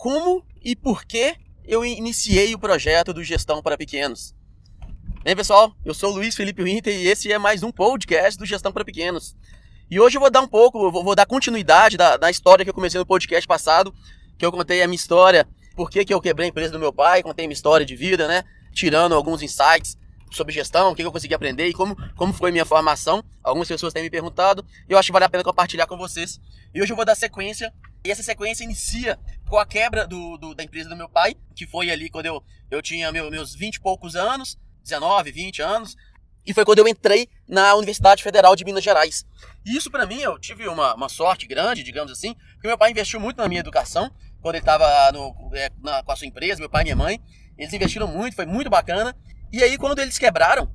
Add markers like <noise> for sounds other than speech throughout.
como e por que eu iniciei o projeto do Gestão para Pequenos. Bem, pessoal, eu sou o Luiz Felipe Winter e esse é mais um podcast do Gestão para Pequenos. E hoje eu vou dar um pouco, vou, vou dar continuidade da, da, história que eu comecei no podcast passado, que eu contei a minha história, por que, que eu quebrei a empresa do meu pai, contei a minha história de vida, né? Tirando alguns insights sobre gestão, o que, que eu consegui aprender e como, como foi minha formação. Algumas pessoas têm me perguntado e eu acho que vale a pena compartilhar com vocês. E hoje eu vou dar sequência e essa sequência inicia com a quebra do, do, da empresa do meu pai, que foi ali quando eu, eu tinha meu, meus 20 e poucos anos, 19, 20 anos, e foi quando eu entrei na Universidade Federal de Minas Gerais. E isso para mim, eu tive uma, uma sorte grande, digamos assim, porque meu pai investiu muito na minha educação, quando ele estava é, com a sua empresa, meu pai e minha mãe, eles investiram muito, foi muito bacana. E aí quando eles quebraram,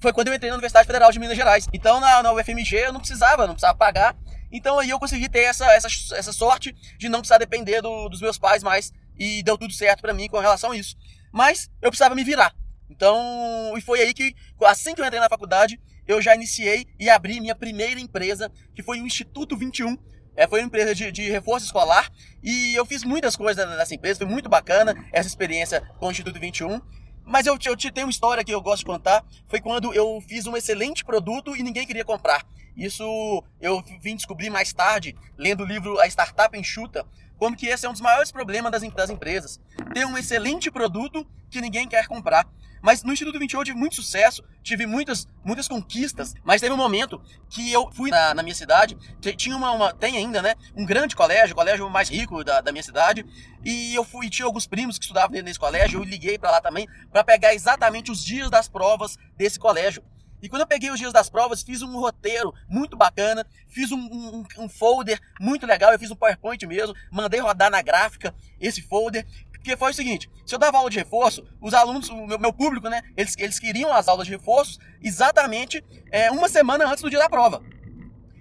foi quando eu entrei na Universidade Federal de Minas Gerais. Então na, na UFMG eu não precisava, não precisava pagar, então aí eu consegui ter essa, essa, essa sorte de não precisar depender do, dos meus pais mais e deu tudo certo para mim com relação a isso. Mas eu precisava me virar. Então, e foi aí que, assim que eu entrei na faculdade, eu já iniciei e abri minha primeira empresa, que foi o Instituto 21. É, foi uma empresa de, de reforço escolar e eu fiz muitas coisas nessa empresa, foi muito bacana essa experiência com o Instituto 21. Mas eu, eu tenho uma história que eu gosto de contar. Foi quando eu fiz um excelente produto e ninguém queria comprar. Isso eu vim descobrir mais tarde, lendo o livro A Startup Enxuta, como que esse é um dos maiores problemas das, das empresas. Ter um excelente produto que ninguém quer comprar. Mas no Instituto 21 eu tive muito sucesso, tive muitas, muitas conquistas, mas teve um momento que eu fui na, na minha cidade, tinha uma, uma, tem ainda, né, um grande colégio, o colégio mais rico da, da minha cidade, e eu fui, tinha alguns primos que estudavam nesse colégio, eu liguei para lá também, para pegar exatamente os dias das provas desse colégio. E quando eu peguei os dias das provas, fiz um roteiro muito bacana, fiz um, um, um, folder muito legal, eu fiz um PowerPoint mesmo, mandei rodar na gráfica esse folder, porque foi o seguinte, se eu dava aula de reforço, os alunos, o meu, meu público, né, eles, eles queriam as aulas de reforços exatamente é, uma semana antes do dia da prova.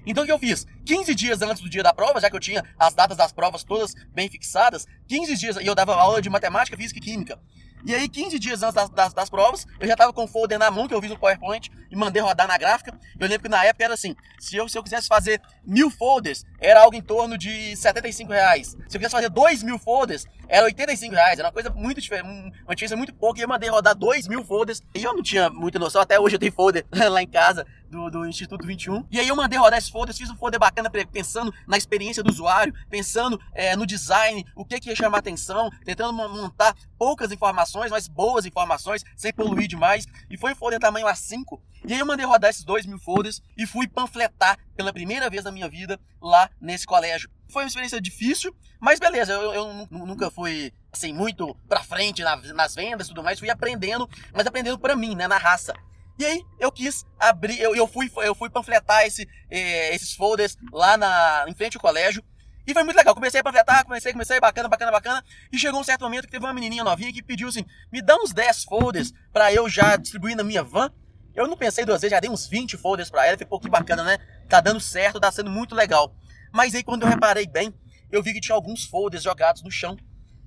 Então o que eu fiz? 15 dias antes do dia da prova, já que eu tinha as datas das provas todas bem fixadas, 15 dias, e eu dava aula de matemática, física e química. E aí, 15 dias antes das, das, das, provas, eu já tava com o folder na mão, que eu fiz no PowerPoint, e mandei rodar na gráfica. Eu lembro que na época era assim, se eu, se eu quisesse fazer mil folders, era algo em torno de 75 reais. Se eu quisesse fazer dois mil folders, era 85 reais. Era uma coisa muito diferente, uma diferença muito pouca, e eu mandei rodar dois mil folders. E eu não tinha muita noção, até hoje eu tenho folder <laughs> lá em casa, do, do Instituto 21. E aí eu mandei rodar esses folders, fiz um folder bacana pensando na experiência do usuário, pensando é, no design, o que, que ia chamar atenção, tentando montar poucas informações, mas boas informações, sem poluir demais. E foi um folder tamanho A5. E aí eu mandei rodar esses dois mil folders e fui panfletar pela primeira vez na minha vida lá nesse colégio. Foi uma experiência difícil, mas beleza, eu, eu nunca fui assim muito pra frente nas vendas e tudo mais, fui aprendendo, mas aprendendo para mim, né, na raça. E aí eu quis abrir, eu, eu fui eu fui panfletar esse, eh, esses folders lá na, em frente ao colégio e foi muito legal. Comecei a panfletar, comecei, comecei, bacana, bacana, bacana. E chegou um certo momento que teve uma menininha novinha que pediu assim: me dá uns 10 folders para eu já distribuir na minha van. Eu não pensei duas vezes, já dei uns 20 folders para ela. Pô, que bacana, né? Tá dando certo, tá sendo muito legal. Mas aí quando eu reparei bem, eu vi que tinha alguns folders jogados no chão.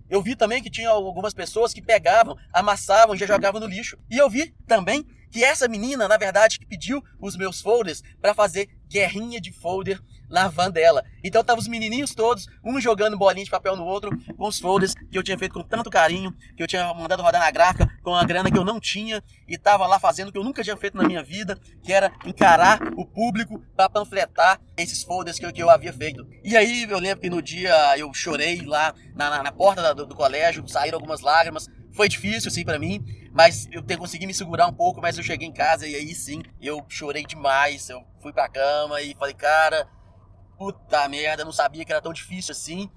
Eu vi também que tinha algumas pessoas que pegavam, amassavam e já jogavam no lixo. E eu vi também que essa menina, na verdade, que pediu os meus folders para fazer guerrinha de folder na van dela. Então tava os menininhos todos, um jogando bolinha de papel no outro, com os folders que eu tinha feito com tanto carinho, que eu tinha mandado rodar na gráfica, com a grana que eu não tinha, e tava lá fazendo o que eu nunca tinha feito na minha vida, que era encarar o público para panfletar esses folders que eu, que eu havia feito. E aí eu lembro que no dia eu chorei lá na, na, na porta do, do colégio, saíram algumas lágrimas, foi difícil, assim, para mim, mas eu consegui me segurar um pouco, mas eu cheguei em casa e aí sim, eu chorei demais, eu fui pra cama e falei, cara, puta merda, não sabia que era tão difícil assim.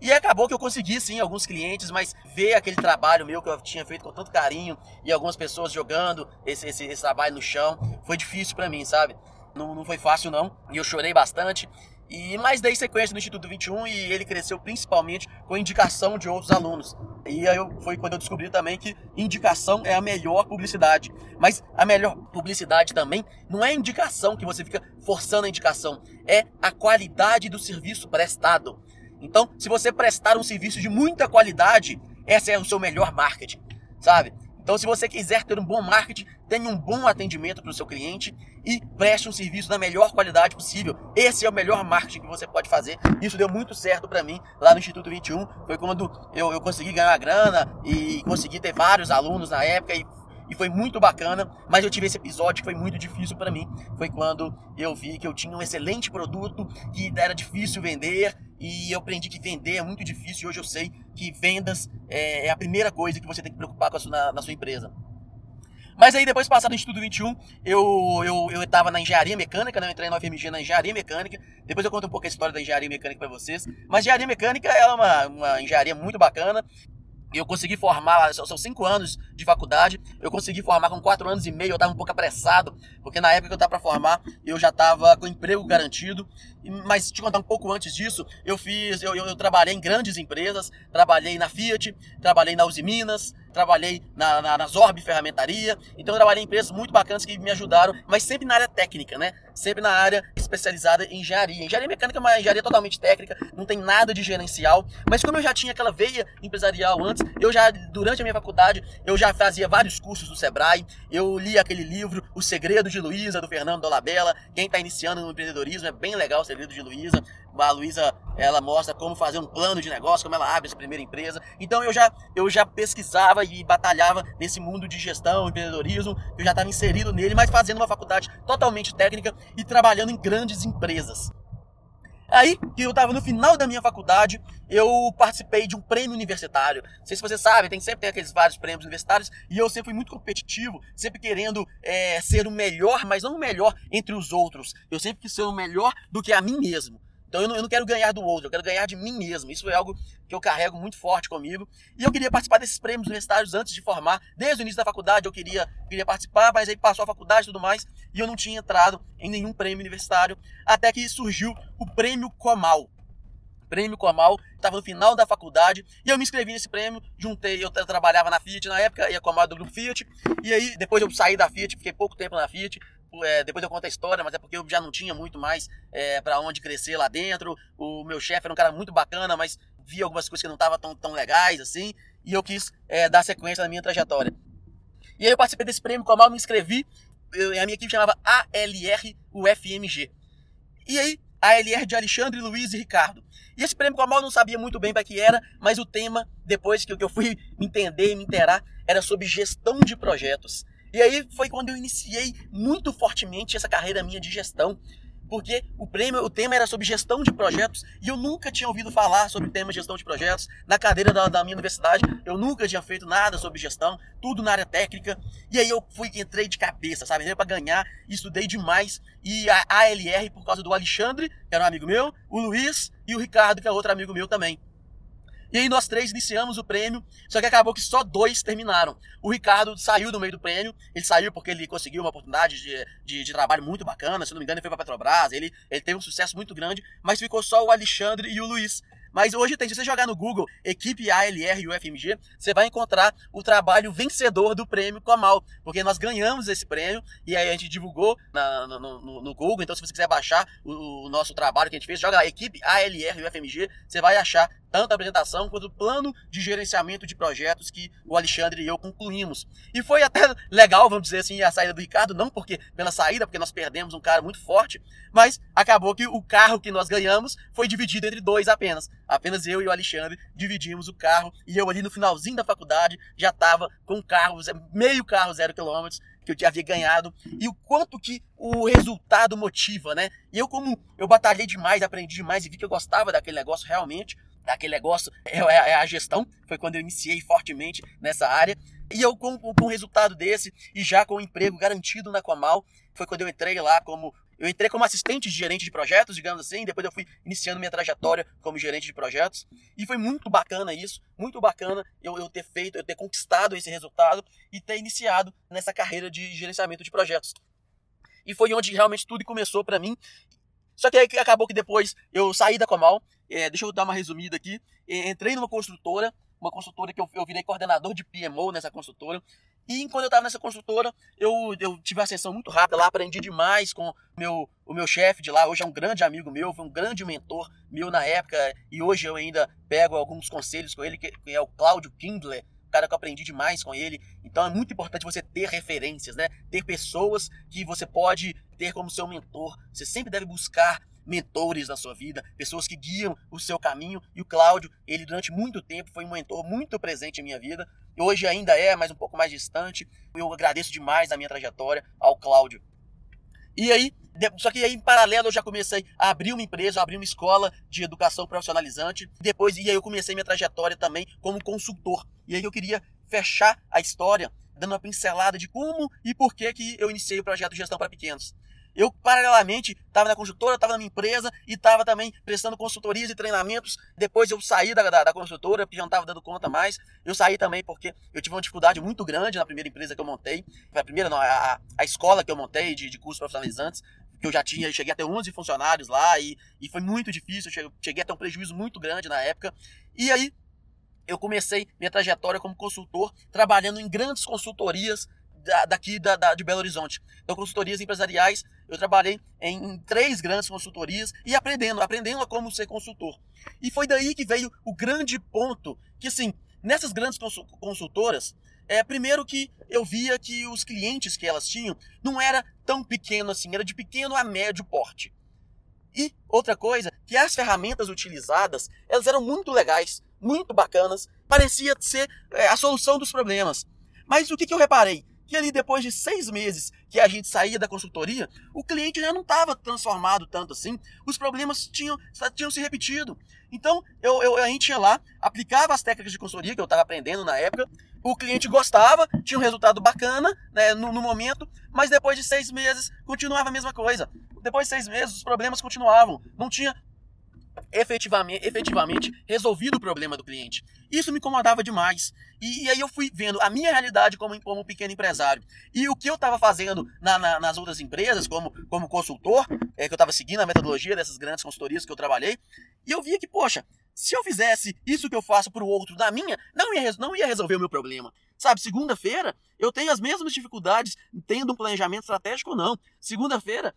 E acabou que eu consegui sim alguns clientes, mas ver aquele trabalho meu que eu tinha feito com tanto carinho e algumas pessoas jogando esse, esse, esse trabalho no chão, foi difícil para mim, sabe? Não, não foi fácil não, e eu chorei bastante. E mais dei sequência no Instituto 21 e ele cresceu principalmente com indicação de outros alunos. E aí foi quando eu descobri também que indicação é a melhor publicidade. Mas a melhor publicidade também não é indicação que você fica forçando a indicação, é a qualidade do serviço prestado. Então, se você prestar um serviço de muita qualidade, esse é o seu melhor marketing, sabe? Então, se você quiser ter um bom marketing, tenha um bom atendimento para o seu cliente e preste um serviço da melhor qualidade possível. Esse é o melhor marketing que você pode fazer. Isso deu muito certo para mim lá no Instituto 21. Foi quando eu, eu consegui ganhar grana e consegui ter vários alunos na época e e foi muito bacana, mas eu tive esse episódio que foi muito difícil para mim. Foi quando eu vi que eu tinha um excelente produto, que era difícil vender, e eu aprendi que vender é muito difícil. E hoje eu sei que vendas é, é a primeira coisa que você tem que preocupar com a sua, na, na sua empresa. Mas aí, depois de passar no Instituto 21, eu, eu, eu tava na engenharia mecânica, né? Eu entrei na UFMG na engenharia mecânica. Depois eu conto um pouco a história da engenharia mecânica para vocês. Mas engenharia mecânica é uma, uma engenharia muito bacana eu consegui formar, são cinco anos de faculdade, eu consegui formar com quatro anos e meio, eu estava um pouco apressado, porque na época que eu estava para formar, eu já estava com emprego garantido, mas te contar um pouco antes disso, eu fiz, eu, eu, eu trabalhei em grandes empresas, trabalhei na Fiat, trabalhei na Uzi Minas, trabalhei na, na, na Zorb Ferramentaria, então eu trabalhei em empresas muito bacanas que me ajudaram, mas sempre na área técnica, né? Sempre na área especializada em engenharia. Engenharia mecânica é uma engenharia totalmente técnica, não tem nada de gerencial, mas como eu já tinha aquela veia empresarial antes, eu já, durante a minha faculdade, eu já fazia vários cursos do Sebrae, eu li aquele livro, O Segredo de Luísa, do Fernando Dolabella, quem está iniciando no empreendedorismo, é bem legal o Segredo de Luísa, a Luísa, ela mostra como fazer um plano de negócio, como ela abre essa primeira empresa. Então eu já, eu já pesquisava e batalhava nesse mundo de gestão, empreendedorismo. Eu já estava inserido nele, mas fazendo uma faculdade totalmente técnica e trabalhando em grandes empresas. Aí, que eu estava no final da minha faculdade, eu participei de um prêmio universitário. Não sei se você sabe, tem sempre tem aqueles vários prêmios universitários, e eu sempre fui muito competitivo, sempre querendo é, ser o melhor, mas não o melhor entre os outros. Eu sempre quis ser o melhor do que a mim mesmo. Então eu não, eu não, quero ganhar do outro, eu quero ganhar de mim mesmo. Isso é algo que eu carrego muito forte comigo. E eu queria participar desses prêmios universitários antes de formar. Desde o início da faculdade eu queria, queria participar, mas aí passou a faculdade e tudo mais, e eu não tinha entrado em nenhum prêmio universitário. Até que surgiu o Prêmio Comal. Prêmio Comal, estava no final da faculdade, e eu me inscrevi nesse prêmio, juntei, eu trabalhava na Fiat na época, e a Comal do grupo Fiat, e aí depois eu saí da Fiat, fiquei pouco tempo na Fiat, é, depois eu conto a história, mas é porque eu já não tinha muito mais é, para onde crescer lá dentro. O meu chefe era um cara muito bacana, mas via algumas coisas que não estavam tão, tão legais assim, e eu quis é, dar sequência na minha trajetória. E aí eu participei desse prêmio, com a mal me inscrevi, eu, a minha equipe chamava ALR UFMG. E aí, ALR de Alexandre, Luiz e Ricardo. E esse prêmio com a mal não sabia muito bem para que era, mas o tema, depois que eu fui <laughs> entender e me inteirar, era sobre gestão de projetos. E aí foi quando eu iniciei muito fortemente essa carreira minha de gestão, porque o prêmio, o tema era sobre gestão de projetos e eu nunca tinha ouvido falar sobre o tema gestão de projetos na cadeira da, da minha universidade. Eu nunca tinha feito nada sobre gestão, tudo na área técnica. E aí eu fui entrei de cabeça, sabe, para ganhar, estudei demais e a ALR por causa do Alexandre, que era um amigo meu, o Luiz e o Ricardo, que é outro amigo meu também. E aí nós três iniciamos o prêmio, só que acabou que só dois terminaram. O Ricardo saiu do meio do prêmio, ele saiu porque ele conseguiu uma oportunidade de, de, de trabalho muito bacana, se não me engano ele foi para Petrobras, ele, ele teve um sucesso muito grande, mas ficou só o Alexandre e o Luiz. Mas hoje tem, se você jogar no Google equipe ALR e UFMG, você vai encontrar o trabalho vencedor do prêmio Comal, porque nós ganhamos esse prêmio e aí a gente divulgou na, no, no, no, Google. Então, se você quiser baixar o, o, nosso trabalho que a gente fez, joga equipe ALR e UFMG, você vai achar tanto a apresentação quanto o plano de gerenciamento de projetos que o Alexandre e eu concluímos. E foi até legal, vamos dizer assim, a saída do Ricardo, não porque pela saída, porque nós perdemos um cara muito forte, mas acabou que o carro que nós ganhamos foi dividido entre dois apenas. Apenas eu e o Alexandre dividimos o carro e eu ali no finalzinho da faculdade já estava com um carro, meio carro zero quilômetros, que eu havia ganhado e o quanto que o resultado motiva, né? E eu como eu batalhei demais, aprendi demais e vi que eu gostava daquele negócio realmente, aquele negócio é, é, é, a gestão, foi quando eu iniciei fortemente nessa área. E eu, com, com um resultado desse, e já com um emprego garantido na Comal, foi quando eu entrei lá como. Eu entrei como assistente de gerente de projetos, digamos assim, depois eu fui iniciando minha trajetória como gerente de projetos. E foi muito bacana isso, muito bacana eu, eu ter feito, eu ter conquistado esse resultado e ter iniciado nessa carreira de gerenciamento de projetos. E foi onde realmente tudo começou para mim. Só que aí acabou que depois eu saí da Comal, é, deixa eu dar uma resumida aqui. É, entrei numa construtora, uma construtora que eu, eu virei coordenador de PMO nessa construtora. E enquanto eu estava nessa construtora, eu, eu tive uma ascensão muito rápida lá, aprendi demais com meu, o meu chefe de lá. Hoje é um grande amigo meu, foi um grande mentor meu na época. E hoje eu ainda pego alguns conselhos com ele, que, é o Cláudio Kindler cara que eu aprendi demais com ele. Então é muito importante você ter referências, né? Ter pessoas que você pode ter como seu mentor. Você sempre deve buscar mentores na sua vida, pessoas que guiam o seu caminho. E o Cláudio, ele durante muito tempo foi um mentor muito presente em minha vida. Hoje ainda é, mas um pouco mais distante. Eu agradeço demais a minha trajetória ao Cláudio. E aí, só que aí em paralelo eu já comecei a abrir uma empresa, abrir uma escola de educação profissionalizante. Depois, e aí eu comecei minha trajetória também como consultor. E aí eu queria fechar a história dando uma pincelada de como e por que que eu iniciei o projeto Gestão para Pequenos. Eu, paralelamente, estava na consultora, estava na minha empresa e estava também prestando consultorias e treinamentos. Depois eu saí da, da, da consultora, porque já não estava dando conta mais. Eu saí também porque eu tive uma dificuldade muito grande na primeira empresa que eu montei. A primeira, não, a, a escola que eu montei de, de cursos profissionalizantes que eu já tinha, eu cheguei a ter 11 funcionários lá e, e foi muito difícil, cheguei, cheguei a ter um prejuízo muito grande na época. E aí eu comecei minha trajetória como consultor, trabalhando em grandes consultorias daqui da, da, de Belo Horizonte. Então, consultorias empresariais, eu trabalhei em três grandes consultorias e aprendendo, aprendendo a como ser consultor. E foi daí que veio o grande ponto, que assim, nessas grandes consultoras, é, primeiro que eu via que os clientes que elas tinham não era tão pequeno assim, era de pequeno a médio porte. E outra coisa, que as ferramentas utilizadas, elas eram muito legais, muito bacanas, parecia ser é, a solução dos problemas. Mas o que, que eu reparei? Que ali depois de seis meses que a gente saía da consultoria, o cliente já não estava transformado tanto assim, os problemas tinham, tinham se repetido. Então, eu, eu, a gente ia lá, aplicava as técnicas de consultoria que eu estava aprendendo na época, o cliente gostava, tinha um resultado bacana né, no, no momento, mas depois de seis meses continuava a mesma coisa. Depois de seis meses, os problemas continuavam. Não tinha efetivamente, efetivamente resolvido o problema do cliente. Isso me incomodava demais. E, e aí eu fui vendo a minha realidade como, como pequeno empresário e o que eu estava fazendo na, na, nas outras empresas, como, como consultor, é, que eu estava seguindo a metodologia dessas grandes consultorias que eu trabalhei, e eu via que, poxa, se eu fizesse isso que eu faço para o outro da minha, não ia, não ia resolver o meu problema. Sabe, segunda-feira eu tenho as mesmas dificuldades tendo um planejamento estratégico ou não. Segunda-feira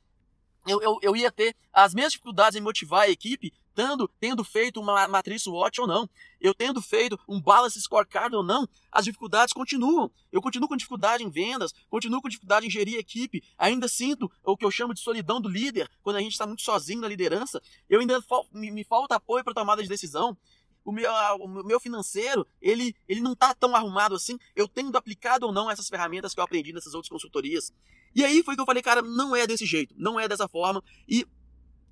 eu, eu, eu ia ter as mesmas dificuldades em motivar a equipe tendo, tendo feito uma matriz SWOT ou não, eu tendo feito um balance scorecard ou não, as dificuldades continuam. Eu continuo com dificuldade em vendas, continuo com dificuldade em gerir equipe, ainda sinto o que eu chamo de solidão do líder, quando a gente está muito sozinho na liderança, eu ainda me, me falta apoio para tomada de decisão. O meu, o meu financeiro, ele, ele não está tão arrumado assim, eu tendo aplicado ou não essas ferramentas que eu aprendi nessas outras consultorias. E aí foi que eu falei, cara, não é desse jeito, não é dessa forma, e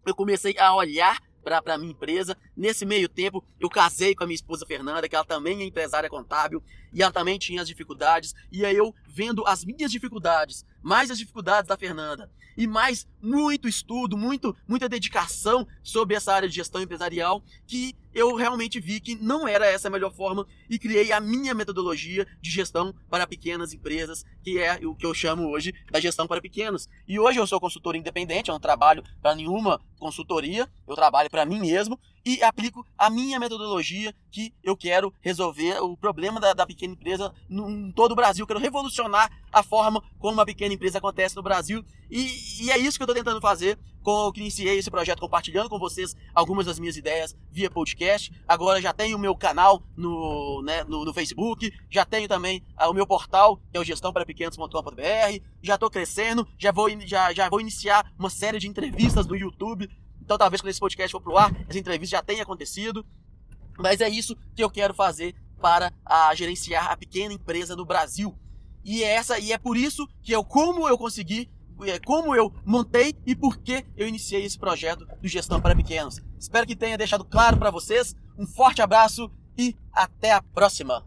eu comecei a olhar para a minha empresa. Nesse meio tempo, eu casei com a minha esposa Fernanda, que ela também é empresária contábil, e ela também tinha as dificuldades. E aí eu vendo as minhas dificuldades, mais as dificuldades da Fernanda, e mais muito estudo, muito, muita dedicação sobre essa área de gestão empresarial, que eu realmente vi que não era essa a melhor forma e criei a minha metodologia de gestão para pequenas empresas, que é o que eu chamo hoje da gestão para pequenos. E hoje eu sou consultor independente, eu não trabalho para nenhuma consultoria, eu trabalho para mim mesmo e aplico a minha metodologia que eu quero resolver o problema da, da pequena empresa em todo o Brasil. Quero revolucionar a forma como uma pequena empresa acontece no Brasil. E, e é isso que eu estou tentando fazer com o que iniciei esse projeto compartilhando com vocês algumas das minhas ideias via podcast. Agora já tenho o meu canal no, né, no, no, Facebook, já tenho também ah, o meu portal, que é o gestãoparapequenos.com.br. Já estou crescendo, já vou, já, já vou iniciar uma série de entrevistas no YouTube então, talvez quando esse podcast for pro ar, essa entrevista já tenha acontecido. Mas é isso que eu quero fazer para a gerenciar a pequena empresa no Brasil. E é essa e é por isso que eu como eu consegui, é, como eu montei e por que eu iniciei esse projeto do Gestão para Pequenos. Espero que tenha deixado claro para vocês. Um forte abraço e até a próxima.